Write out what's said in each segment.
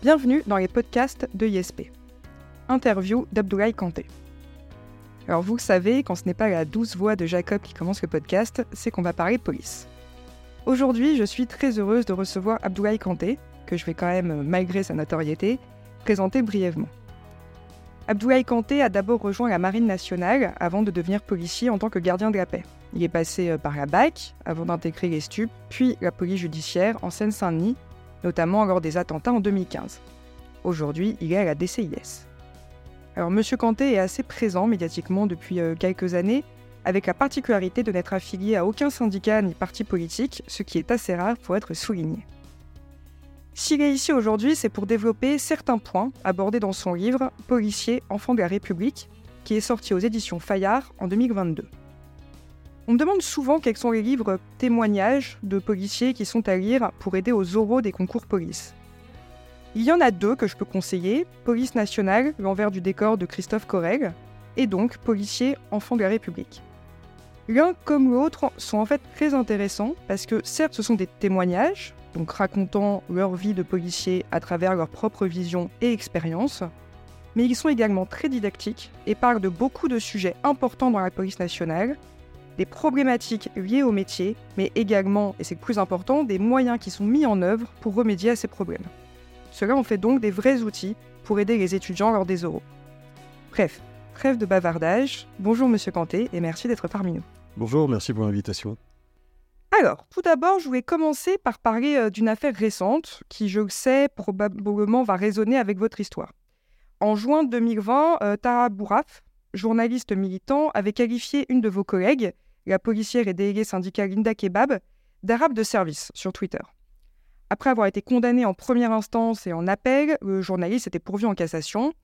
Bienvenue dans les podcasts de ISP. Interview d'Abdoulaye Kanté. Alors vous savez, quand ce n'est pas la douce voix de Jacob qui commence le podcast, c'est qu'on va parler police. Aujourd'hui, je suis très heureuse de recevoir Abdoulaye Kanté, que je vais quand même, malgré sa notoriété, présenter brièvement. Abdoulaye Kanté a d'abord rejoint la Marine nationale avant de devenir policier en tant que gardien de la paix. Il est passé euh, par la BAC avant d'intégrer les STUP, puis la police judiciaire en Seine-Saint-Denis notamment lors des attentats en 2015. Aujourd'hui, il est à la DCIS. Alors, M. Kanté est assez présent médiatiquement depuis euh, quelques années, avec la particularité de n'être affilié à aucun syndicat ni parti politique, ce qui est assez rare pour être souligné. S'il est ici aujourd'hui, c'est pour développer certains points abordés dans son livre Policier, enfant de la République, qui est sorti aux éditions Fayard en 2022. On me demande souvent quels sont les livres témoignages de policiers qui sont à lire pour aider aux oraux des concours police. Il y en a deux que je peux conseiller Police nationale, l'envers du décor de Christophe Corrègue, et donc Policier, enfant de la République. L'un comme l'autre sont en fait très intéressants parce que certes ce sont des témoignages, donc racontant leur vie de policier à travers leur propre vision et expérience, mais ils sont également très didactiques et parlent de beaucoup de sujets importants dans la police nationale, des problématiques liées au métier, mais également, et c'est le plus important, des moyens qui sont mis en œuvre pour remédier à ces problèmes. Cela en fait donc des vrais outils pour aider les étudiants lors des oraux. Bref, trêve de bavardage. Bonjour Monsieur Kanté et merci d'être parmi nous. Bonjour, merci pour l'invitation. Alors, tout d'abord, je voulais commencer par parler euh, d'une affaire récente qui, je le sais, probablement va résonner avec votre histoire. En juin 2020, euh, Tara Bouraf, journaliste militant, avait qualifié une de vos collègues la policière et déléguée syndicale Linda Kebab, d'arabe de service sur Twitter. Après avoir été condamné en première instance et en appel, le journaliste était pourvu en cassation.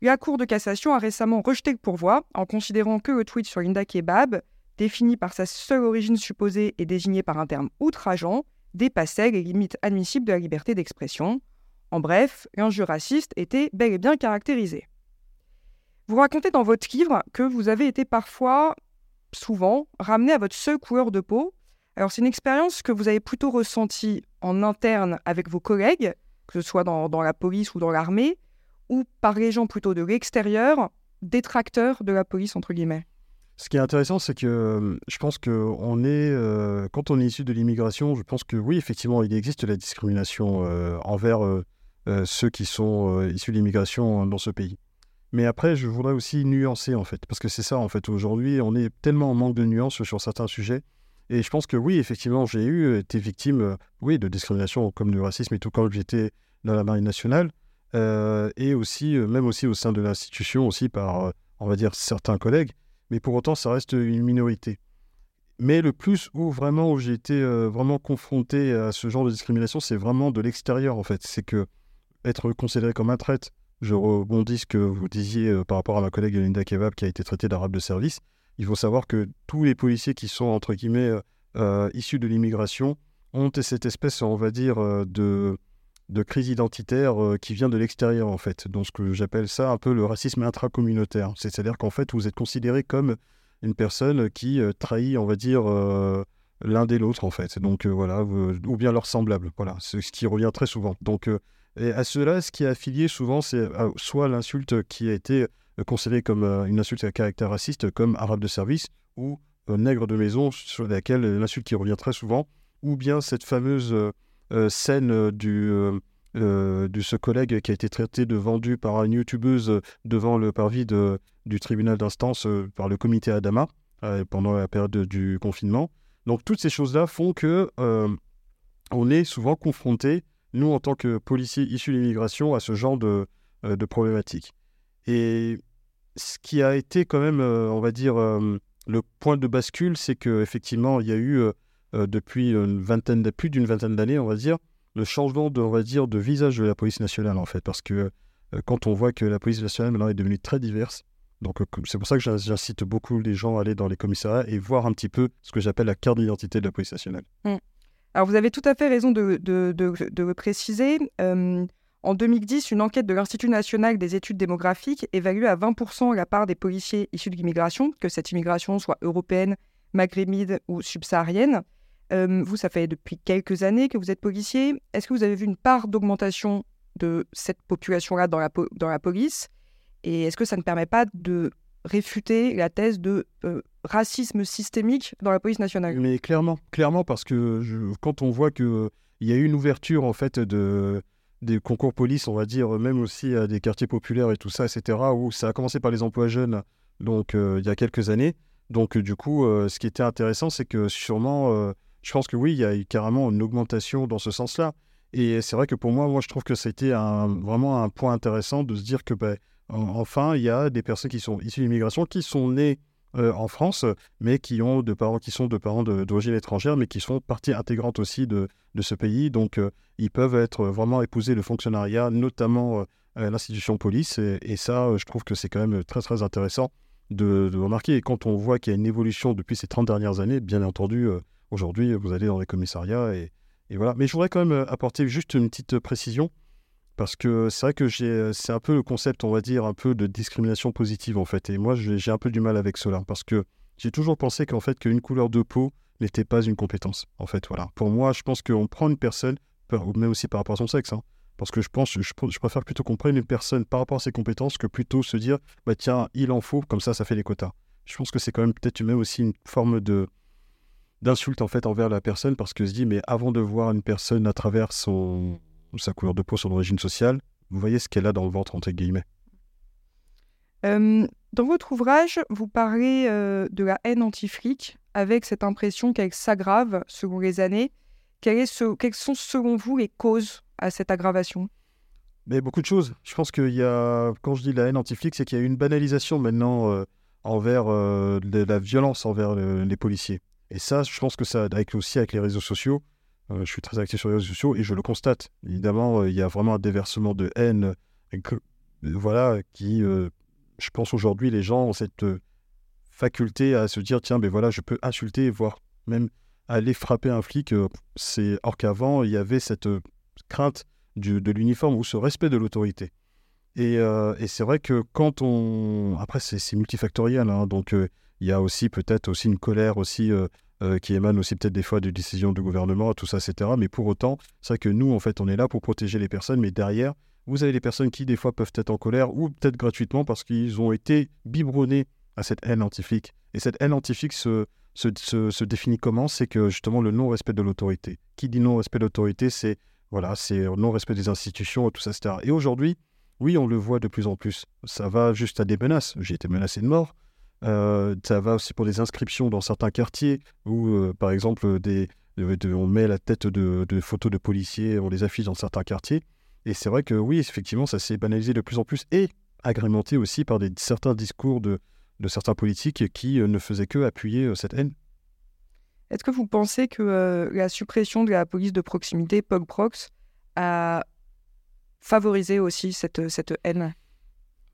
La Cour de cassation a récemment rejeté le pourvoi en considérant que le tweet sur Linda Kebab, défini par sa seule origine supposée et désigné par un terme outrageant, dépassait les limites admissibles de la liberté d'expression. En bref, l'injure raciste était bel et bien caractérisée. Vous racontez dans votre livre que vous avez été parfois souvent ramené à votre seule couleur de peau. Alors c'est une expérience que vous avez plutôt ressentie en interne avec vos collègues, que ce soit dans, la police ou dans l'armée, ou par les gens plutôt de l'extérieur, détracteurs de la police, entre guillemets? Ce qui est intéressant, c'est que euh, je pense que on est, euh, quand on est issu de l'immigration, je pense que oui, effectivement, il existe la discrimination euh, envers ceux qui sont issus de l'immigration dans ce pays. Mais après, je voudrais aussi nuancer, en fait, parce que c'est ça, en fait, aujourd'hui, on est tellement en manque de nuances sur certains sujets. Et je pense que oui, effectivement, j'ai eu euh, été victime, euh, oui, de discrimination comme du racisme et tout quand j'étais dans la marine nationale, euh, et aussi, même aussi au sein de l'institution, aussi par, on va dire, certains collègues. Mais pour autant, ça reste une minorité. Mais le plus où vraiment où j'ai été vraiment confronté à ce genre de discrimination, c'est vraiment de l'extérieur, en fait. C'est que être considéré comme un traître, je rebondis ce que vous disiez euh, par rapport à ma collègue Linda Kebab qui a été traitée d'arabe de service. Il faut savoir que tous les policiers qui sont, entre guillemets, euh, euh, issus de l'immigration ont cette espèce, on va dire, de, de crise identitaire qui vient de l'extérieur, en fait. Donc, ce que j'appelle ça un peu le racisme intracommunautaire. C'est-à-dire qu'en fait, vous êtes considéré comme une personne qui trahit, on va dire, l'un des l'autre, en fait. Donc, voilà, ou bien leur semblable. Voilà, c'est ce qui revient très souvent. Donc, et à cela, ce qui est affilié souvent, c'est euh, soit l'insulte qui a été euh, considérée comme euh, une insulte à caractère raciste, comme arabe de service, ou nègre de maison, sur laquelle l'insulte qui revient très souvent, ou bien cette fameuse scène du, de ce collègue qui a été traité de vendu par une youtubeuse devant le parvis de, du tribunal d'instance par le comité Adama pendant la période du confinement. Donc toutes ces choses-là font que on est souvent confronté nous, en tant que policiers issus de l'immigration, à ce genre de, euh, problématiques. Et ce qui a été quand même, euh, on va dire, euh, le point de bascule, c'est qu'effectivement, il y a eu, depuis une vingtaine, plus d'une vingtaine d'années, on va dire, le changement de, on va dire, de visage de la police nationale, en fait. Parce que quand on voit que la police nationale, maintenant, est devenue très diverse, donc c'est pour ça que j'incite beaucoup les gens à aller dans les commissariats et voir un petit peu ce que j'appelle la carte d'identité de la police nationale. Mmh. Alors, vous avez tout à fait raison de, le préciser. Euh, en 2010, une enquête de l'Institut national des études démographiques évalue à 20% la part des policiers issus de l'immigration, que cette immigration soit européenne, maghrébine ou subsaharienne. Euh, vous, ça fait depuis quelques années que vous êtes policier. Est-ce que vous avez vu une part d'augmentation de cette population-là dans la, police? Et est-ce que ça ne permet pas de réfuter la thèse de euh, racisme systémique dans la police nationale Mais clairement, clairement, parce que quand on voit qu'il il y a eu une ouverture en fait de, des concours police, on va dire, même aussi à des quartiers populaires et tout ça, etc., où ça a commencé par les emplois jeunes, donc il y a quelques années. Donc du coup, ce qui était intéressant, c'est que sûrement je pense que oui, il y a eu carrément une augmentation dans ce sens-là. Et c'est vrai que pour moi, moi, je trouve que c'était un, vraiment un point intéressant de se dire que, ben, enfin, il y a des personnes qui sont issues de l'immigration, qui sont nées euh, en France, mais qui ont de parents qui sont de parents d'origine étrangère, mais qui sont partie intégrante aussi de, de ce pays. Donc, euh, ils peuvent être vraiment épouser le fonctionnariat, notamment euh, l'institution police. Et, ça, je trouve que c'est quand même très, très intéressant de, de remarquer. Et quand on voit qu'il y a une évolution depuis ces 30 dernières années, bien entendu, Aujourd'hui, vous allez dans les commissariats et, voilà. Mais je voudrais quand même apporter juste une petite précision parce que c'est vrai que euh, c'est un peu le concept, on va dire, un peu de discrimination positive en fait. Et moi, j'ai un peu du mal avec cela parce que j'ai toujours pensé qu'en fait, qu'une couleur de peau n'était pas une compétence. En fait, voilà. Pour moi, je pense qu'on prend une personne, même aussi par rapport à son sexe, hein, parce que je pense, je, je préfère plutôt qu'on prenne une personne par rapport à ses compétences que plutôt se dire, bah tiens, il en faut, comme ça, ça fait les quotas. Je pense que c'est quand même peut-être même aussi une forme de, d'insulte en fait envers la personne parce que se dit mais avant de voir une personne à travers son sa couleur de peau, son origine sociale, vous voyez ce qu'elle a dans le ventre entre guillemets. dans votre ouvrage, vous parlez de la haine anti-flic avec cette impression qu'elle s'aggrave selon les années. est ce, quelles sont selon vous les causes à cette aggravation? Mais beaucoup de choses. Je pense qu'il y a, quand je dis la haine anti-flic, c'est qu'il y a une banalisation maintenant envers de la violence envers les policiers. Et ça, je pense que ça, avec aussi avec les réseaux sociaux, euh, je suis très actif sur les réseaux sociaux et je le constate. Évidemment, euh, il y a vraiment un déversement de haine, voilà, qui, euh, je pense aujourd'hui, les gens ont cette faculté à se dire, tiens, ben voilà, je peux insulter, voire même aller frapper un flic. c'est or qu'avant, il y avait cette crainte de l'uniforme ou ce respect de l'autorité. Et, c'est vrai que quand on, après, c'est multifactoriel, hein, donc il y a aussi peut-être aussi une colère aussi euh, euh, qui émane aussi peut-être des fois de décisions du gouvernement, tout ça, etc. Mais pour autant, c'est vrai que nous, en fait, on est là pour protéger les personnes, mais derrière, vous avez les personnes qui, des fois, peuvent être en colère ou peut-être gratuitement parce qu'ils ont été biberonnés à cette haine antifique. Et cette haine antifique se, se, se, définit comment? C'est que justement le non-respect de l'autorité. Qui dit non-respect de l'autorité, c'est voilà, c'est non-respect des institutions, tout ça, etc. Et aujourd'hui, oui, on le voit de plus en plus. Ça va juste à des menaces. J'ai été menacé de mort. Euh, ça va aussi pour des inscriptions dans certains quartiers où, euh, par exemple, des, on met la tête de, photos de policiers, on les affiche dans certains quartiers. Et c'est vrai que oui, effectivement, ça s'est banalisé de plus en plus et agrémenté aussi par des, certains discours de, certains politiques qui euh, ne faisaient que appuyer cette haine. Est-ce que vous pensez que la suppression de la police de proximité, PogProx, a favorisé aussi cette, cette haine?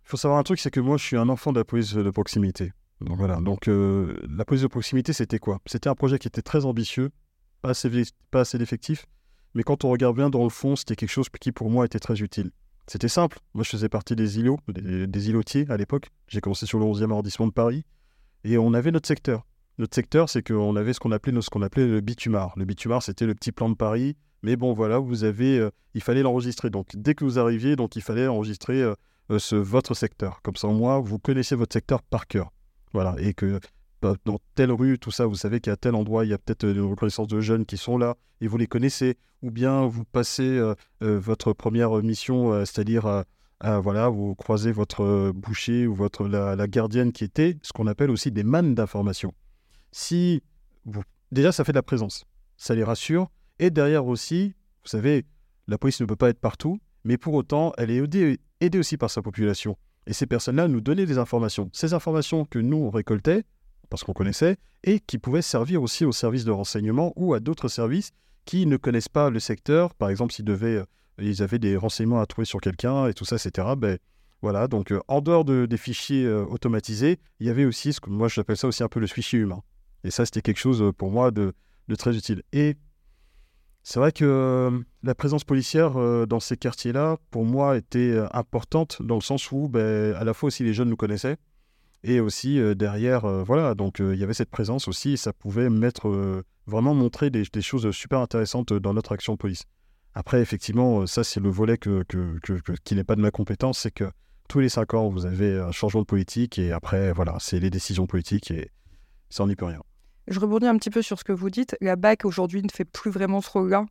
Il faut savoir un truc, c'est que moi, je suis un enfant de la police de proximité. Donc voilà. Donc euh, la police de proximité, c'était quoi? C'était un projet qui était très ambitieux, pas assez, pas assez d'effectifs, mais quand on regarde bien dans le fond, c'était quelque chose qui pour moi était très utile. C'était simple. Moi, je faisais partie des îlots, des, des îlotiers à l'époque. J'ai commencé sur le 11e arrondissement de Paris, et on avait notre secteur. Notre secteur, c'est qu'on avait ce qu'on appelait, ce appelait le bitumar. Le bitumar, c'était le petit plan de Paris. Mais bon, voilà, vous avez, euh, il fallait l'enregistrer. Donc, dès que vous arriviez, donc il fallait enregistrer euh, ce, votre secteur. Comme ça, au moins, vous connaissez votre secteur par cœur. Voilà. Et que bah, dans telle rue, tout ça, vous savez qu'à tel endroit, il y a peut-être une reconnaissance de jeunes qui sont là et vous les connaissez. Ou bien vous passez euh, euh, votre première mission, c'est-à-dire voilà, vous croisez votre boucher ou votre la, gardienne qui était ce qu'on appelle aussi des mannes d'information. Si déjà, ça fait de la présence, ça les rassure. Et derrière aussi, vous savez, la police ne peut pas être partout, mais pour autant, elle est aidée aussi par sa population. Et ces personnes-là nous donnaient des informations. Ces informations que nous, on récoltait, parce qu'on connaissait, et qui pouvaient servir aussi aux services de renseignement ou à d'autres services qui ne connaissent pas le secteur. Par exemple, s'ils devaient, euh, ils avaient des renseignements à trouver sur quelqu'un et tout ça, etc. Ben, voilà, donc euh, en dehors de, des fichiers euh, automatisés, il y avait aussi ce que moi j'appelle ça aussi un peu le fichier humain. Et ça, c'était quelque chose pour moi de, de très utile. Et c'est vrai que euh, la présence policière euh, dans ces quartiers-là, pour moi, était euh, importante dans le sens où, ben, à la fois aussi les jeunes nous connaissaient et aussi derrière, voilà, donc il y avait cette présence aussi et ça pouvait mettre vraiment montrer des, choses super intéressantes dans notre action de police. Après, effectivement, ça, c'est le volet que, qui n'est pas de ma compétence, c'est que tous les cinq ans, vous avez un changement de politique et après, voilà, c'est les décisions politiques et ça, n'y peut rien. Je rebondis un petit peu sur ce que vous dites. La BAC aujourd'hui ne fait plus vraiment ce rôle-là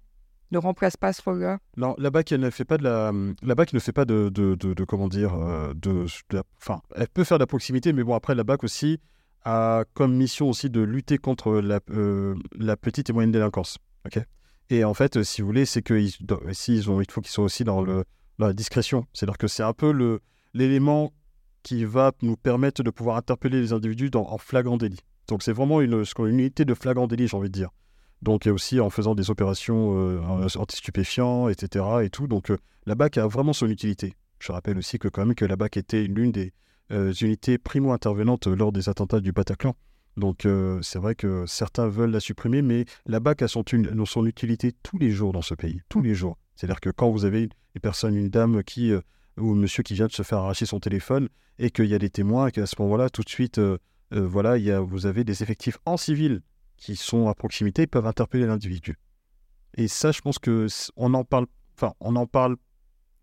ne remplace pas ce rôle-là Non, la BAC, ne fait pas de la, la BAC ne fait pas de, de, de, comment dire, euh, de, enfin, elle peut faire de la proximité, mais bon, après, la BAC aussi a comme mission aussi de lutter contre la, euh, la petite et moyenne délinquance. Ok? Et en fait, si vous voulez, c'est que ils ont, il faut qu'ils soient aussi dans, le, la discrétion. C'est-à-dire que c'est un peu le, l'élément qui va nous permettre de pouvoir interpeller les individus en flagrant délit. Donc c'est vraiment une, unité de flagrant délit, j'ai envie de dire. Donc aussi en faisant des opérations euh, anti-stupéfiants, etc. Et tout. Donc euh, la BAC a vraiment son utilité. Je rappelle aussi que quand même que la BAC était l'une des euh, unités primo-intervenantes lors des attentats du Bataclan. Donc c'est vrai que certains veulent la supprimer, mais la BAC a son, son utilité tous les jours dans ce pays, tous les jours. C'est-à-dire que quand vous avez une personne, une dame qui ou un monsieur qui vient de se faire arracher son téléphone et qu'il y a des témoins et qu'à ce moment-là, tout de suite, voilà, y a, vous avez des effectifs en civil qui sont à proximité peuvent interpeller l'individu. Et ça, je pense que on en parle, enfin, on en parle,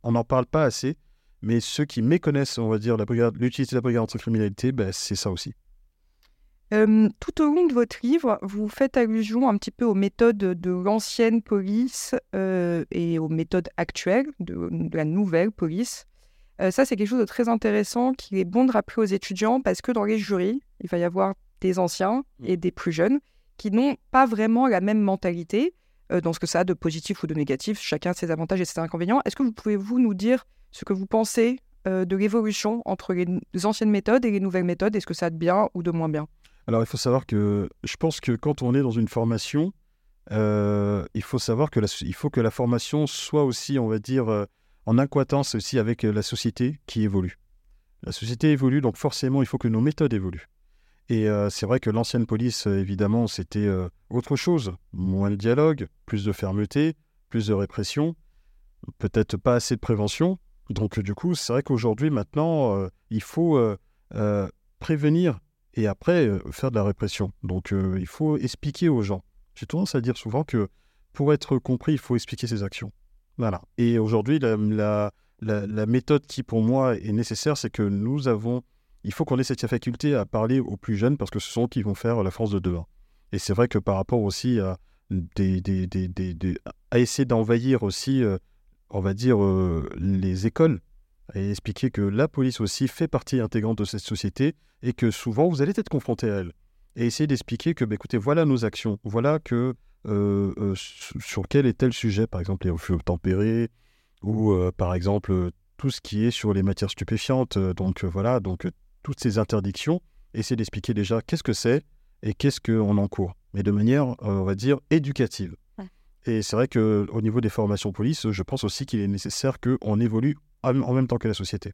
on n'en parle pas assez. Mais ceux qui méconnaissent, on va dire, l'utilité de la brigade anticriminalité, ben, c'est ça aussi. tout au long de votre livre, vous faites allusion un petit peu aux méthodes de l'ancienne police euh, et aux méthodes actuelles de, la nouvelle police. Euh, ça, c'est quelque chose de très intéressant qu'il est bon de rappeler aux étudiants parce que dans les jurys, il va y avoir des anciens et des plus jeunes qui n'ont pas vraiment la même mentalité euh, dans ce que ça a de positif ou de négatif. Chacun a ses avantages et ses inconvénients. Est-ce que vous pouvez vous nous dire ce que vous pensez euh, de l'évolution entre les anciennes méthodes et les nouvelles méthodes? Est-ce que ça a de bien ou de moins bien? Alors il faut savoir que je pense que quand on est dans une formation, il faut savoir que la, il faut que la formation soit aussi, on va dire, en incoatance aussi avec la société qui évolue. La société évolue, donc forcément, il faut que nos méthodes évoluent. Et euh, c'est vrai que l'ancienne police, euh, évidemment, c'était euh, autre chose. Moins de dialogue, plus de fermeté, plus de répression, peut-être pas assez de prévention. Donc du coup, c'est vrai qu'aujourd'hui, maintenant, il faut prévenir et après faire de la répression. Donc il faut expliquer aux gens. J'ai tendance à dire souvent que pour être compris, il faut expliquer ses actions. Voilà. Et aujourd'hui, la, méthode qui pour moi est nécessaire, c'est que nous avons il faut qu'on ait cette faculté à parler aux plus jeunes parce que ce sont eux qui vont faire la France de demain. Et c'est vrai que par rapport aussi à, essayer d'envahir aussi, euh, on va dire, euh, les écoles, et expliquer que la police aussi fait partie intégrante de cette société et que souvent vous allez être confronté à elle. Et essayer d'expliquer que, bah, écoutez, voilà nos actions, voilà que sur quel est tel sujet, par exemple les refus tempérés, ou par exemple tout ce qui est sur les matières stupéfiantes. donc voilà, donc toutes ces interdictions, essayer d'expliquer déjà qu'est-ce que c'est et qu'est-ce qu'on encourt, mais de manière, euh, on va dire, éducative. Et c'est vrai qu'au niveau des formations police, je pense aussi qu'il est nécessaire qu'on évolue en même temps que la société.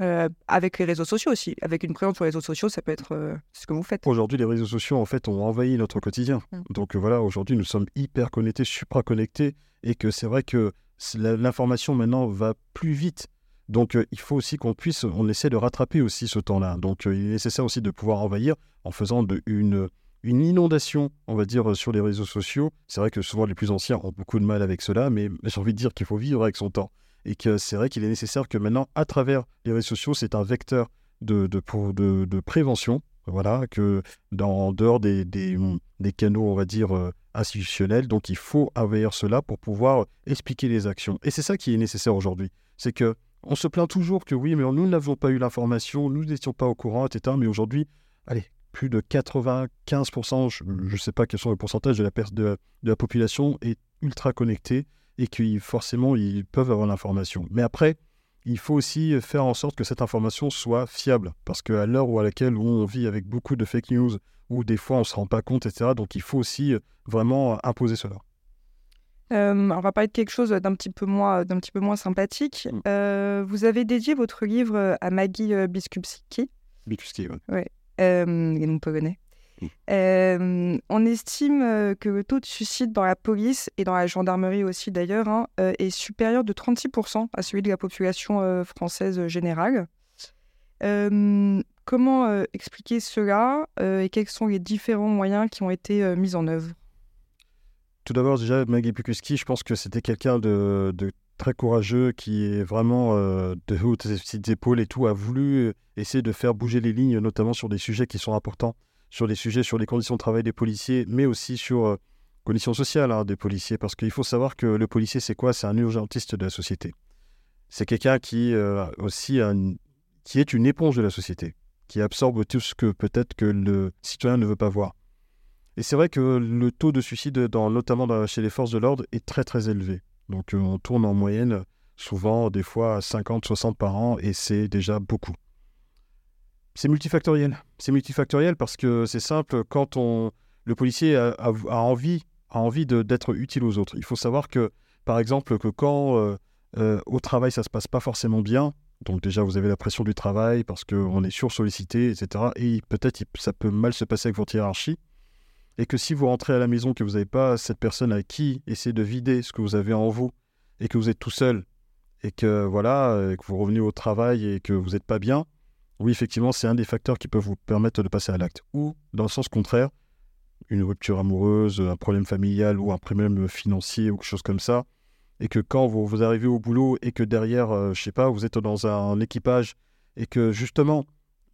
Euh, avec les réseaux sociaux aussi. Avec une présence sur les réseaux sociaux, ça peut être euh, ce que vous faites. Aujourd'hui, les réseaux sociaux, en fait, ont envahi notre quotidien. Mmh. Donc voilà, aujourd'hui, nous sommes hyper connectés, supra-connectés, et que c'est vrai que l'information maintenant va plus vite. Donc euh, il faut aussi qu'on puisse, on essaie de rattraper aussi ce temps-là. Donc il est nécessaire aussi de pouvoir envahir en faisant de, une, une inondation, on va dire, sur les réseaux sociaux. C'est vrai que souvent les plus anciens ont beaucoup de mal avec cela, mais j'ai envie de dire qu'il faut vivre avec son temps. Et que c'est vrai qu'il est nécessaire que maintenant, à travers les réseaux sociaux, c'est un vecteur de, de, de, de, prévention. Voilà, que dans, en dehors des, des, des, canaux, on va dire, euh, institutionnels. Donc il faut envahir cela pour pouvoir expliquer les actions. Et c'est ça qui est nécessaire aujourd'hui. C'est que on se plaint toujours que oui, mais nous n'avons pas eu l'information, nous n'étions pas au courant, etc. Mais aujourd'hui, allez, plus de 95%, je ne sais pas quels sont les pourcentages de la, de, la population, est ultra connectée et que forcément, ils peuvent avoir l'information. Mais après, il faut aussi faire en sorte que cette information soit fiable, parce qu'à l'heure où à laquelle on vit avec beaucoup de fake news, où des fois on ne se rend pas compte, etc., donc il faut aussi vraiment imposer cela. Euh, on va parler de quelque chose d'un petit peu moins, d'un petit peu moins sympathique. Mm. Euh, vous avez dédié votre livre à Maggie euh, Biskupski. Biskupski, oui. Ouais. Euh, nom polonais. Mm. on estime que le taux de suicide dans la police et dans la gendarmerie aussi d'ailleurs hein, est supérieur de 36% à celui de la population française générale. comment expliquer cela et quels sont les différents moyens qui ont été mis en œuvre? Tout d'abord, déjà, Maggie Pukuski, je pense que c'était quelqu'un de, très courageux qui est vraiment de hautes petites épaules et tout, a voulu essayer de faire bouger les lignes, notamment sur des sujets qui sont importants, sur des sujets sur les conditions de travail des policiers, mais aussi sur conditions sociales hein, des policiers, parce qu'il faut savoir que le policier, c'est quoi? C'est un urgentiste de la société. C'est quelqu'un qui aussi qui est une éponge de la société, qui absorbe tout ce que peut-être que le citoyen ne veut pas voir. Et c'est vrai que le taux de suicide, dans, notamment chez les forces de l'ordre, est très très élevé. Donc euh, on tourne en moyenne souvent des fois à 50, 60 par an et c'est déjà beaucoup. C'est multifactoriel. C'est multifactoriel parce que c'est simple, quand on, le policier a, envie, a envie d'être utile aux autres. Il faut savoir que, par exemple, que quand euh, euh, au travail ça se passe pas forcément bien, donc déjà vous avez la pression du travail parce qu'on est sursollicité, etc. Et peut-être ça peut mal se passer avec votre hiérarchie et que si vous rentrez à la maison, que vous n'avez pas cette personne à qui essayer de vider ce que vous avez en vous, et que vous êtes tout seul, et que voilà, euh, que vous revenez au travail et que vous n'êtes pas bien, oui, effectivement, c'est un des facteurs qui peuvent vous permettre de passer à l'acte. Ou, dans le sens contraire, une rupture amoureuse, un problème familial ou un problème financier ou quelque chose comme ça, et que quand vous, arrivez au boulot et que derrière, je euh, je sais pas, vous êtes dans un équipage et que justement,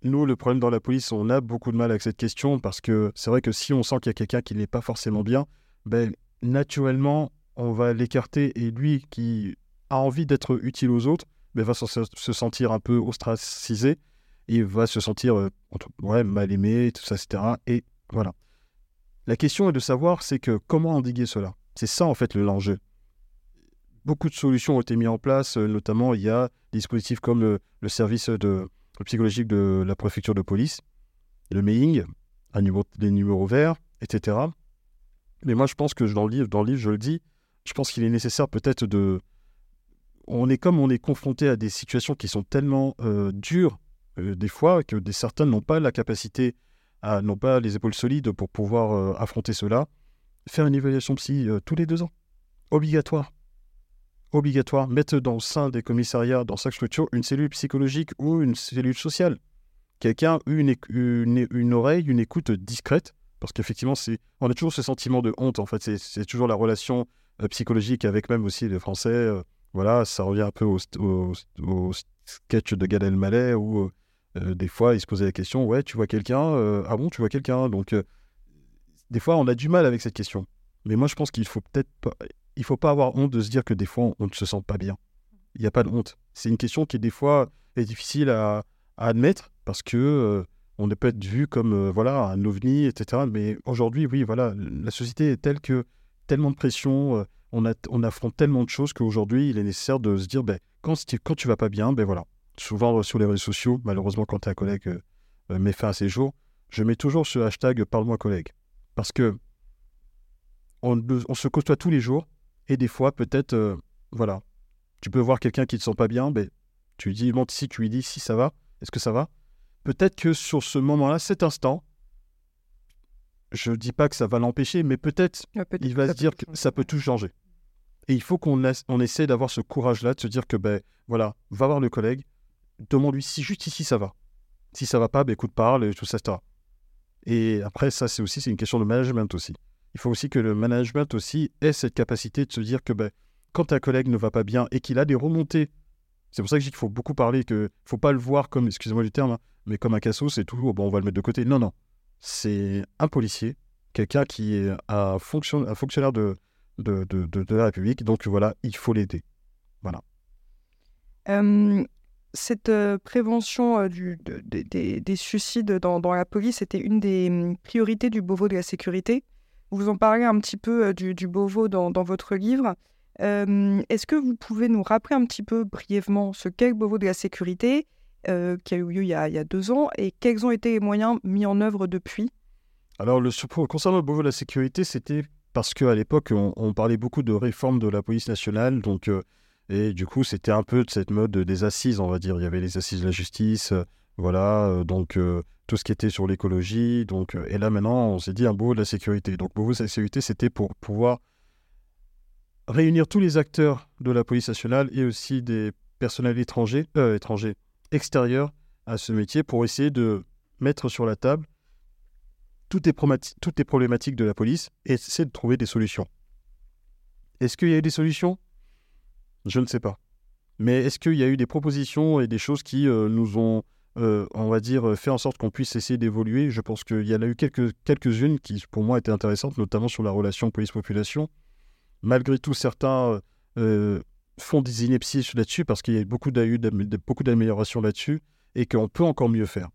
nous, le problème dans la police, on a beaucoup de mal avec cette question parce que c'est vrai que si on sent qu'il y a quelqu'un qui n'est pas forcément bien, ben, naturellement, on va l'écarter et lui qui a envie d'être utile aux autres, ben, va se, sentir un peu ostracisé, il va se sentir euh, ouais, mal aimé, tout ça, etc. Et voilà. La question est de savoir, c'est que comment endiguer cela? C'est ça en fait l'enjeu. Beaucoup de solutions ont été mises en place, euh, notamment il y a des dispositifs comme le service de, psychologique de la préfecture de police, le mailing, un niveau, des numéros verts, etc. Mais moi, je pense que dans le livre, dans le livre je le dis, je pense qu'il est nécessaire peut-être de... On est comme on est confronté à des situations qui sont tellement euh, dures, des fois, que des certains n'ont pas la capacité, n'ont pas les épaules solides pour pouvoir euh, affronter cela. Faire une évaluation psy tous les deux ans. Obligatoire obligatoire, mettre dans le sein des commissariats, dans chaque structure, une cellule psychologique ou une cellule sociale. Quelqu'un, une, une, oreille, une écoute discrète, parce qu'effectivement, c'est, on a toujours ce sentiment de honte, en fait, c'est, toujours la relation euh, psychologique avec même aussi les Français. Euh, voilà, ça revient un peu au, sketch de Gad Elmaleh où euh, des fois, il se posait la question, ouais, tu vois quelqu'un Ah bon, tu vois quelqu'un? Donc, des fois, on a du mal avec cette question. Mais moi, je pense qu'il faut peut-être pas il faut pas avoir honte de se dire que des fois, on ne se sent pas bien. Il n'y a pas de honte. C'est une question qui, des fois, est difficile à, admettre parce que euh, on peut être vu comme euh, voilà un ovni, etc. Mais aujourd'hui, oui, voilà, la société est telle que tellement de pression, euh, on, a, on affronte tellement de choses qu'aujourd'hui, il est nécessaire de se dire, ben, quand, quand tu vas pas bien, ben voilà. Souvent sur les réseaux sociaux, malheureusement, quand un collègue met fin à ses jours, je mets toujours ce hashtag parle-moi collègue. Parce que on, on, se côtoie tous les jours et des fois, peut-être, euh, voilà, tu peux voir quelqu'un qui ne te sent pas bien, ben, tu lui dis, monte ici, tu lui dis si ça va, est-ce que ça va? Peut-être que sur ce moment-là, cet instant, je ne dis pas que ça va l'empêcher, mais peut-être il va se dire que ça peut tout changer. Et il faut qu'on on essaie d'avoir ce courage-là, de se dire que, ben voilà, va voir le collègue, demande-lui si juste ici ça va. Si ça va pas, ben écoute, parle, et tout ça, etc. Et après, ça, c'est aussi une question de management aussi il faut aussi que le management aussi ait cette capacité de se dire que ben, quand un collègue ne va pas bien et qu'il a des remontées, c'est pour ça que je dis qu'il faut beaucoup parler, qu'il ne faut pas le voir comme, excusez-moi du terme, hein, mais comme un cassos, c'est tout, bon, on va le mettre de côté. Non, non. C'est un policier, quelqu'un qui est un, fonctionnaire de, de, la République, donc voilà, il faut l'aider. Voilà. Cette prévention des suicides dans, la police était une des hum, priorités du Beauvau de la sécurité. Vous en parlez un petit peu du, Beauvau dans, votre livre. Est-ce que vous pouvez nous rappeler un petit peu brièvement ce qu'est le Beauvau de la sécurité qui a eu lieu il y a, deux ans et quels ont été les moyens mis en œuvre depuis? Alors, concernant le Beauvau de la sécurité, c'était parce qu'à l'époque, on, parlait beaucoup de réforme de la police nationale. Donc, et du coup, c'était un peu de cette mode des assises, on va dire. Il y avait les assises de la justice, voilà. donc, tout ce qui était sur l'écologie. Donc, euh, et là maintenant, on s'est dit un beau de la sécurité. Donc, beau de la sécurité, c'était pour pouvoir réunir tous les acteurs de la police nationale et aussi des personnels étrangers, euh, étrangers extérieurs à ce métier pour essayer de mettre sur la table toutes les problématiques de la police et essayer de trouver des solutions. Est-ce qu'il y a eu des solutions? Je ne sais pas. Mais est-ce qu'il y a eu des propositions et des choses qui euh, nous ont, euh, on va dire, fait en sorte qu'on puisse essayer d'évoluer? Je pense qu'il y en a eu quelques, quelques-unes qui, pour moi, étaient intéressantes, notamment sur la relation police-population. Malgré tout, certains euh, font des inepties là-dessus parce qu'il y a eu beaucoup d'améliorations là-dessus et qu'on peut encore mieux faire.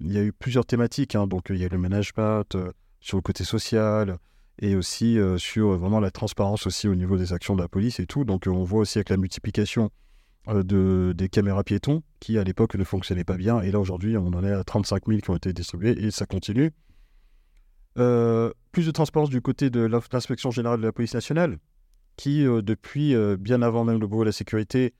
Il y a eu plusieurs thématiques, hein. donc il y a le management, sur le côté social, et aussi sur vraiment la transparence aussi au niveau des actions de la police et tout. Donc on voit aussi avec la multiplication de, des caméras piétons qui à l'époque ne fonctionnaient pas bien. Et là aujourd'hui on en est à 35 000 qui ont été distribués et ça continue. plus de transparence du côté de l'inspection générale de la police nationale qui depuis bien avant même le bureau de la sécurité,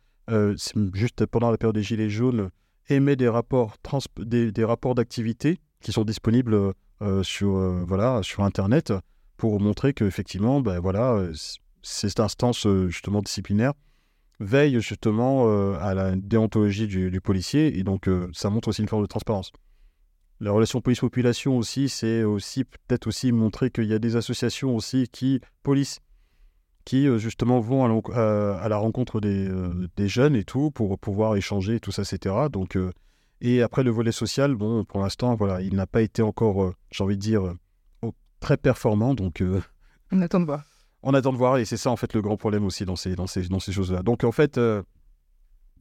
juste pendant la période des Gilets jaunes, émet des rapports, des rapports d'activité qui sont disponibles sur, voilà, sur Internet pour montrer qu'effectivement, ben voilà, euh, cette instance euh, justement disciplinaire veille justement euh, à la déontologie du, policier et donc ça montre aussi une forme de transparence. La relation police-population aussi, c'est aussi peut-être aussi montrer qu'il y a des associations aussi qui, police, qui justement vont à, la rencontre des, des, jeunes et tout pour pouvoir échanger tout ça, etc. Donc, et après le volet social, bon, pour l'instant, voilà, il n'a pas été encore, j'ai envie de dire, très performant. Donc, euh, on attend de voir. On attend de voir, et c'est ça en fait le grand problème aussi dans ces, dans ces, dans ces choses-là. Donc en fait, euh,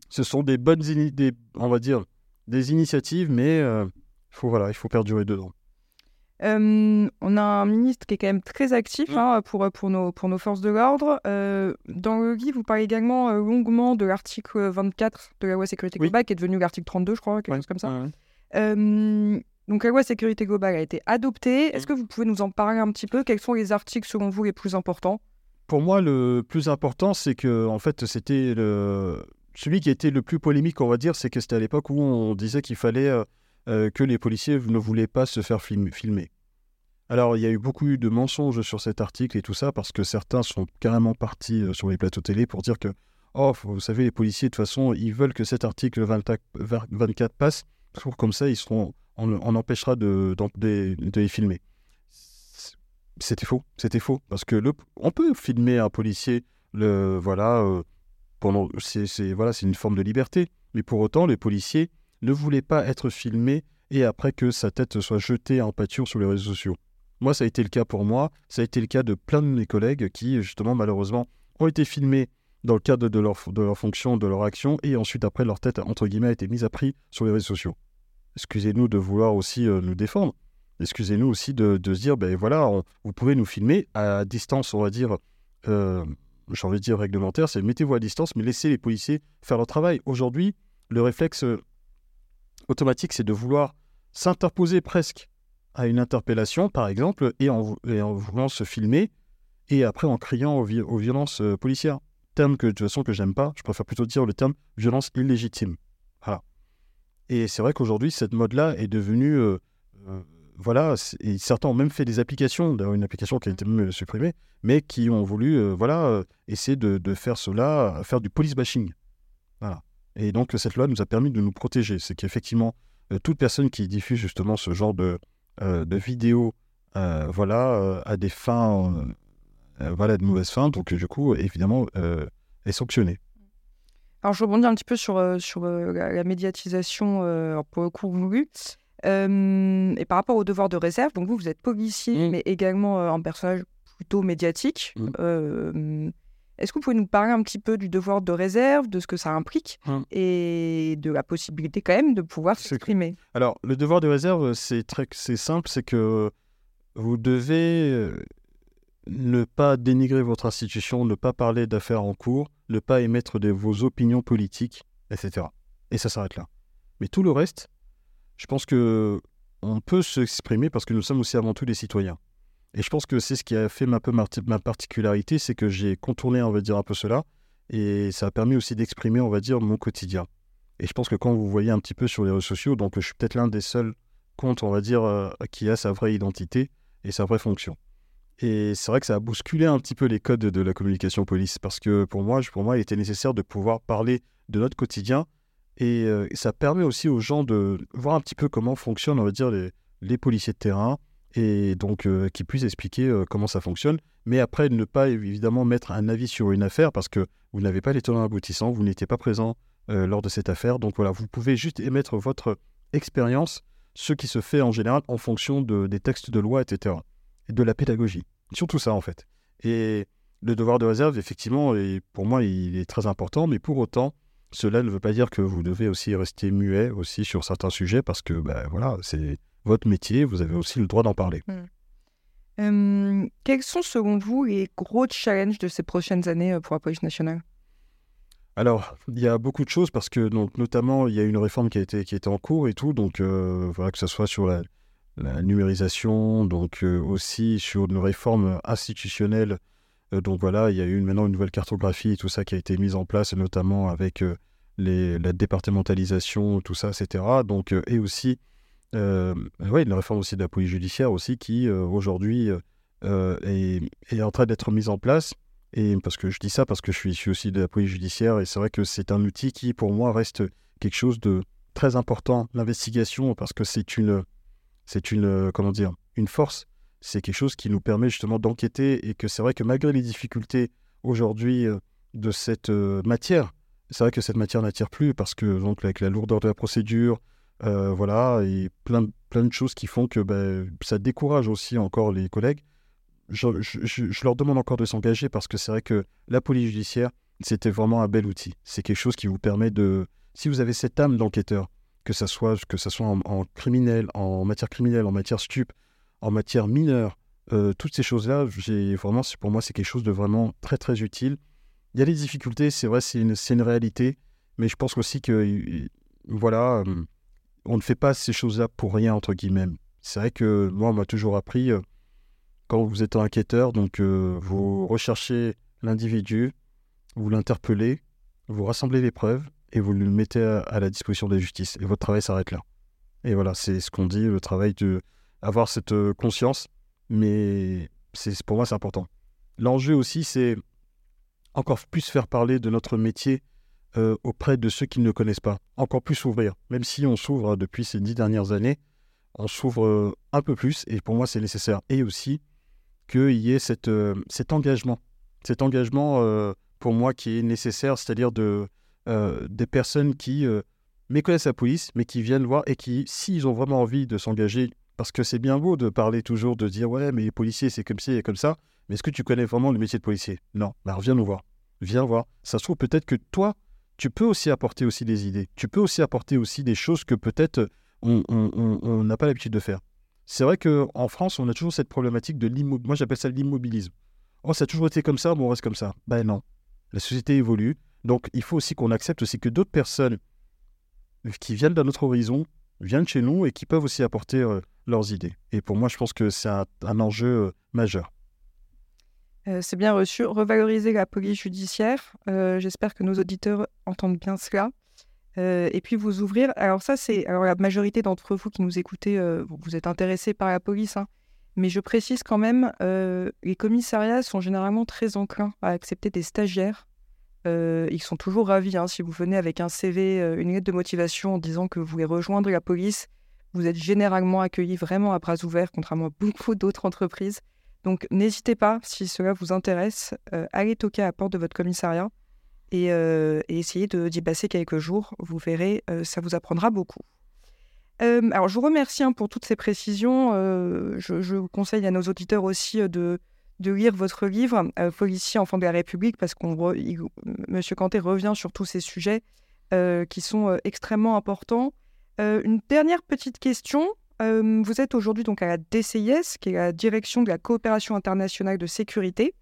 ce sont des bonnes, des, on va dire, des initiatives, mais euh, faut, voilà, il faut perdurer dedans. on a un ministre qui est quand même très actif mmh. hein, pour, pour, nos, pour nos forces de l'ordre. dans le livre, vous parlez également longuement de l'article 24 de la loi sécurité globale, qui est devenu l'article 32, je crois, quelque chose comme ça. Donc la loi sécurité globale a été adoptée. Est-ce que vous pouvez nous en parler un petit peu? Quels sont les articles selon vous les plus importants? Pour moi, le plus important, c'est que en fait, c'était le... celui qui était le plus polémique, on va dire, c'est que c'était à l'époque où on disait qu'il fallait euh, euh, que les policiers ne voulaient pas se faire filmer. Alors, il y a eu beaucoup de mensonges sur cet article et tout ça, parce que certains sont carrément partis euh, sur les plateaux télé pour dire que, oh, vous savez, les policiers, de toute façon, ils veulent que cet article 24 passe, pour comme ça, ils seront on, empêchera de, les filmer. C'était faux, c'était faux, parce que on peut filmer un policier, euh, voilà, c'est une forme de liberté, mais pour autant, les policiers ne voulaient pas être filmés et après que sa tête soit jetée en pâture sur les réseaux sociaux. Moi, ça a été le cas pour moi, ça a été le cas de plein de mes collègues qui, justement, malheureusement, ont été filmés dans le cadre de leur, de leur fonction, de leur action, et ensuite, après, leur tête, entre guillemets, a été mise à prix sur les réseaux sociaux excusez-nous de vouloir aussi euh, nous défendre. Excusez-nous aussi de, se dire, ben voilà, vous pouvez nous filmer à distance, on va dire, euh, j'ai envie de dire réglementaire, c'est mettez-vous à distance, mais laissez les policiers faire leur travail. Aujourd'hui, le réflexe euh, automatique, c'est de vouloir s'interposer presque à une interpellation, par exemple, et en, voulant se filmer, et après en criant aux, violences policières. Terme que de toute façon que j'aime pas, je préfère plutôt dire le terme violence illégitime. Et c'est vrai qu'aujourd'hui, cette mode-là est devenue. Euh, euh, voilà, et certains ont même fait des applications, une application qui a été même supprimée, mais qui ont voulu euh, voilà, essayer de, faire cela, faire du police bashing. Voilà. Et donc cette loi nous a permis de nous protéger. C'est qu'effectivement, toute personne qui diffuse justement ce genre de, de vidéos voilà, à des fins, voilà, de mauvaises fins, donc du coup, évidemment, est sanctionnée. Alors, je rebondis un petit peu sur, euh, sur euh, la, médiatisation euh, pour le coup voulu. et par rapport au devoir de réserve, donc vous, vous êtes policier, mmh. mais également un personnage plutôt médiatique. Mmh. Est-ce que vous pouvez nous parler un petit peu du devoir de réserve, de ce que ça implique mmh. et de la possibilité quand même de pouvoir s'exprimer? Alors, le devoir de réserve, c'est très c'est simple, c'est que vous devez ne pas dénigrer votre institution, ne pas parler d'affaires en cours, ne pas émettre de vos opinions politiques, etc. Et ça s'arrête là. Mais tout le reste, je pense que on peut s'exprimer parce que nous sommes aussi avant tout des citoyens. Et je pense que c'est ce qui a fait ma, ma particularité, c'est que j'ai contourné, on va dire, un peu cela, et ça a permis aussi d'exprimer, on va dire, mon quotidien. Et je pense que quand vous voyez un petit peu sur les réseaux sociaux, donc je suis peut-être l'un des seuls comptes, on va dire, euh, qui a sa vraie identité et sa vraie fonction. Et c'est vrai que ça a bousculé un petit peu les codes de la communication police, parce que pour moi, pour moi, il était nécessaire de pouvoir parler de notre quotidien, et euh, ça permet aussi aux gens de voir un petit peu comment fonctionnent, on va dire, les, policiers de terrain, et donc euh, qu'ils puissent expliquer euh, comment ça fonctionne, mais après ne pas évidemment mettre un avis sur une affaire parce que vous n'avez pas les tenants aboutissants, vous n'étiez pas présent lors de cette affaire. Donc voilà, vous pouvez juste émettre votre expérience, ce qui se fait en général en fonction de, des textes de loi, etc. De la pédagogie. Surtout ça en fait. Et le devoir de réserve, effectivement, et pour moi, il est très important, mais pour autant, cela ne veut pas dire que vous devez aussi rester muet aussi sur certains sujets parce que ben, voilà, c'est votre métier, vous avez aussi le droit d'en parler. Hmm. quels sont selon vous les gros challenges de ces prochaines années euh, pour la police nationale? Alors, il y a beaucoup de choses parce que, donc, notamment, il y a une réforme qui a été, qui était en cours et tout. Donc, euh, voilà, que ce soit sur la, numérisation, donc euh, aussi sur une réforme institutionnelle euh, donc voilà, il y a eu maintenant une nouvelle cartographie, tout ça qui a été mise en place, notamment avec euh, les, la départementalisation, tout ça, etc. Donc, euh, et aussi, ouais, une réforme aussi de la police judiciaire aussi qui aujourd'hui est, est, en train d'être mise en place. Et parce que je dis ça parce que je suis issu aussi de la police judiciaire et c'est vrai que c'est un outil qui pour moi reste quelque chose de très important l'investigation parce que c'est une c'est une comment dire une force c'est quelque chose qui nous permet justement d'enquêter et que c'est vrai que malgré les difficultés aujourd'hui euh, de cette euh, matière, c'est vrai que cette matière n'attire plus parce que donc avec la lourdeur de la procédure, euh, voilà, et plein, plein de choses qui font que ben, ça décourage aussi encore les collègues. Je, je leur demande encore de s'engager parce que c'est vrai que la police judiciaire, c'était vraiment un bel outil. C'est quelque chose qui vous permet de, si vous avez cette âme d'enquêteur, que ça soit que ça soit en, criminel, en matière criminelle, en matière stup, en matière mineure, euh, toutes ces choses-là, vraiment, pour moi, c'est quelque chose de vraiment très, très utile. Il y a des difficultés, c'est vrai, c'est une, une, réalité, mais je pense aussi que, voilà, euh, on ne fait pas ces choses-là pour rien, entre guillemets. C'est vrai que moi, on m'a toujours appris, euh, quand vous êtes un enquêteur, donc vous recherchez l'individu, vous l'interpellez, vous rassemblez les preuves et vous le mettez à, la disposition de la justice. Et votre travail s'arrête là. Et voilà, c'est ce qu'on dit, le travail de avoir cette euh, conscience, mais c'est pour moi c'est important. L'enjeu aussi, c'est encore plus faire parler de notre métier euh, auprès de ceux qui ne le connaissent pas, encore plus s'ouvrir. Même si on s'ouvre depuis ces dix dernières années, on s'ouvre euh, un peu plus, et pour moi c'est nécessaire. Et aussi qu'il y ait cet engagement, cet engagement pour moi qui est nécessaire, c'est-à-dire de, des personnes qui méconnaissent la police, mais qui viennent voir et qui, s'ils ont vraiment envie de s'engager parce que c'est bien beau de parler toujours, de dire ouais, mais les policiers, c'est comme ci et comme ça. Mais est-ce que tu connais vraiment le métier de policier? Non. Alors viens nous voir. Viens voir. Ça se trouve peut-être que toi, tu peux aussi apporter aussi des idées. Tu peux aussi apporter aussi des choses que peut-être on n'a pas l'habitude de faire. C'est vrai qu'en France, on a toujours cette problématique de l'immobilisme. Moi, j'appelle ça l'immobilisme. Oh, ça a toujours été comme ça, bon, on reste comme ça. Ben non. La société évolue. Donc, il faut aussi qu'on accepte aussi que d'autres personnes qui viennent d'un autre horizon viennent chez nous et qui peuvent aussi apporter euh, leurs idées. Et pour moi, je pense que c'est un, enjeu euh, majeur. Euh, c'est bien reçu. Revaloriser la police judiciaire. J'espère que nos auditeurs entendent bien cela. et puis vous ouvrir. Alors ça, c'est alors la majorité d'entre vous qui nous écoutez, vous êtes intéressés par la police, hein. mais je précise quand même, les commissariats sont généralement très enclins à accepter des stagiaires. Ils sont toujours ravis hein, si vous venez avec un CV, une lettre de motivation en disant que vous voulez rejoindre la police vous êtes généralement accueillis vraiment à bras ouverts, contrairement à beaucoup d'autres entreprises. Donc n'hésitez pas, si cela vous intéresse, euh, allez toquer à la porte de votre commissariat et, euh, essayez d'y passer quelques jours. Vous verrez, euh, ça vous apprendra beaucoup. alors je vous remercie hein, pour toutes ces précisions. Je, je, conseille à nos auditeurs aussi de, de lire votre livre, Policier, enfant de la République, parce qu'on Monsieur Canté revient sur tous ces sujets qui sont extrêmement importants. Euh, une dernière petite question. Euh, vous êtes aujourd'hui donc à la DCIS, qui est la Direction de la coopération internationale de sécurité.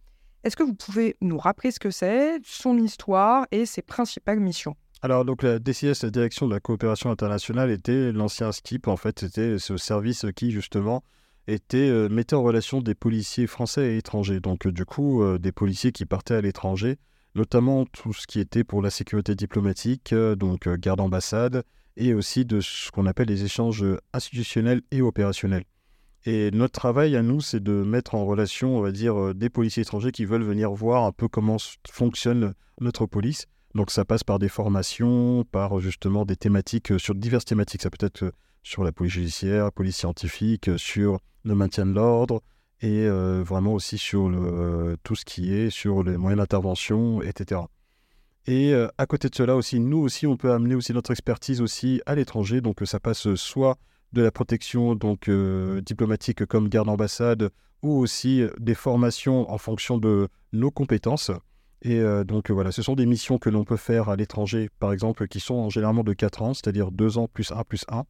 Est-ce que vous pouvez nous rappeler ce que c'est, son histoire et ses principales missions? Alors, donc, la DCS, la Direction de la coopération internationale, était l'ancien SKIP. En fait, c'était ce service qui, justement, était, euh, mettait en relation des policiers français et étrangers. Donc, du coup, des policiers qui partaient à l'étranger, notamment tout ce qui était pour la sécurité diplomatique, donc garde ambassade, et aussi de ce qu'on appelle les échanges institutionnels et opérationnels. Et notre travail à nous, c'est de mettre en relation, on va dire, euh, des policiers étrangers qui veulent venir voir un peu comment fonctionne notre police. Donc ça passe par des formations, par justement des thématiques, euh, sur diverses thématiques. Ça peut être euh, sur la police judiciaire, police scientifique, sur le maintien de l'ordre, et vraiment aussi sur le, tout ce qui est sur les moyens d'intervention, etc. Et à côté de cela aussi, nous aussi, on peut amener aussi notre expertise aussi à l'étranger. Donc ça passe soit de la protection donc diplomatique comme garde ambassade ou aussi des formations en fonction de nos compétences. Et donc voilà, ce sont des missions que l'on peut faire à l'étranger, par exemple, qui sont généralement de 4 ans, c'est-à-dire 2 ans plus 1 plus 1.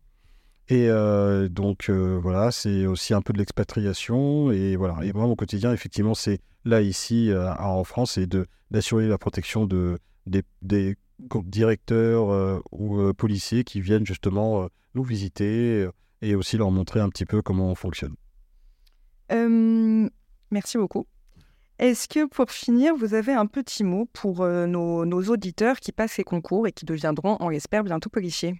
Et donc voilà, c'est aussi un peu de l'expatriation. Et voilà, et moi, mon quotidien, effectivement, c'est là, ici, en France, c'est d'assurer la protection de, des, des directeurs ou policiers qui viennent justement nous visiter et aussi leur montrer un petit peu comment on fonctionne. merci beaucoup. Est-ce que pour finir, vous avez un petit mot pour nos, nos, auditeurs qui passent ces concours et qui deviendront, on l'espère, bientôt policiers?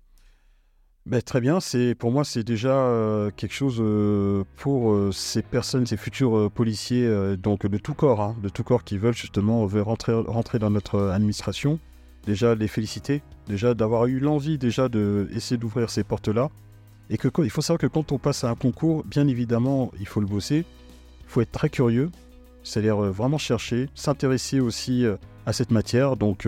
Ben, très bien, pour moi c'est déjà euh, quelque chose euh, pour euh, ces personnes, ces futurs policiers, donc de tout corps, hein, de tout corps qui veulent justement rentrer, rentrer dans notre administration. Déjà les féliciter, déjà d'avoir eu l'envie déjà de essayer d'ouvrir ces portes-là. Et que il faut savoir que quand on passe à un concours, bien évidemment, il faut le bosser, il faut être très curieux, c'est-à-dire vraiment chercher, s'intéresser aussi à cette matière. Donc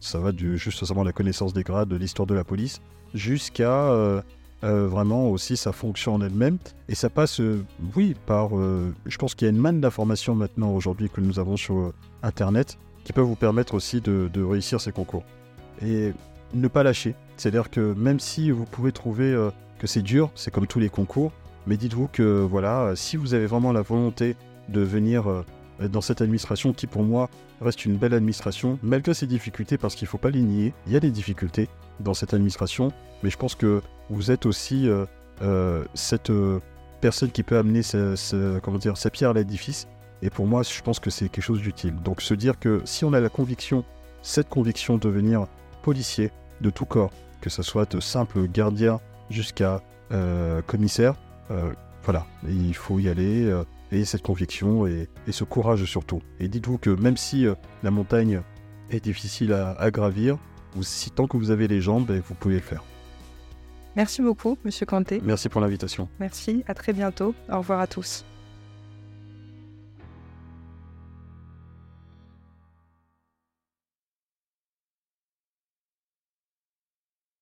ça va du juste seulement la connaissance des grades, de l'histoire de la police jusqu'à euh, euh, vraiment aussi sa fonction en elle-même. Et ça passe, euh, oui, par. je pense qu'il y a une manne d'informations maintenant aujourd'hui que nous avons sur Internet qui peuvent vous permettre aussi de, réussir ces concours. Et ne pas lâcher. C'est-à-dire que même si vous pouvez trouver que c'est dur, c'est comme tous les concours, mais dites-vous que voilà, si vous avez vraiment la volonté de venir dans cette administration qui pour moi reste une belle administration, malgré ses difficultés, parce qu'il ne faut pas les nier, il y a des difficultés, dans cette administration, mais je pense que vous êtes aussi euh, euh, cette euh, personne qui peut amener comment dire, sa pierre à l'édifice. Et pour moi, je pense que c'est quelque chose d'utile. Donc se dire que si on a la conviction, cette conviction de devenir policier de tout corps, que ce soit de simple gardien jusqu'à commissaire, voilà, il faut y aller, et cette conviction et, ce courage surtout. Et dites-vous que même si la montagne est difficile à gravir, si tant que vous avez les jambes, ben, vous pouvez le faire. Merci beaucoup, Monsieur Kanté. Merci pour l'invitation. Merci, à très bientôt. Au revoir à tous.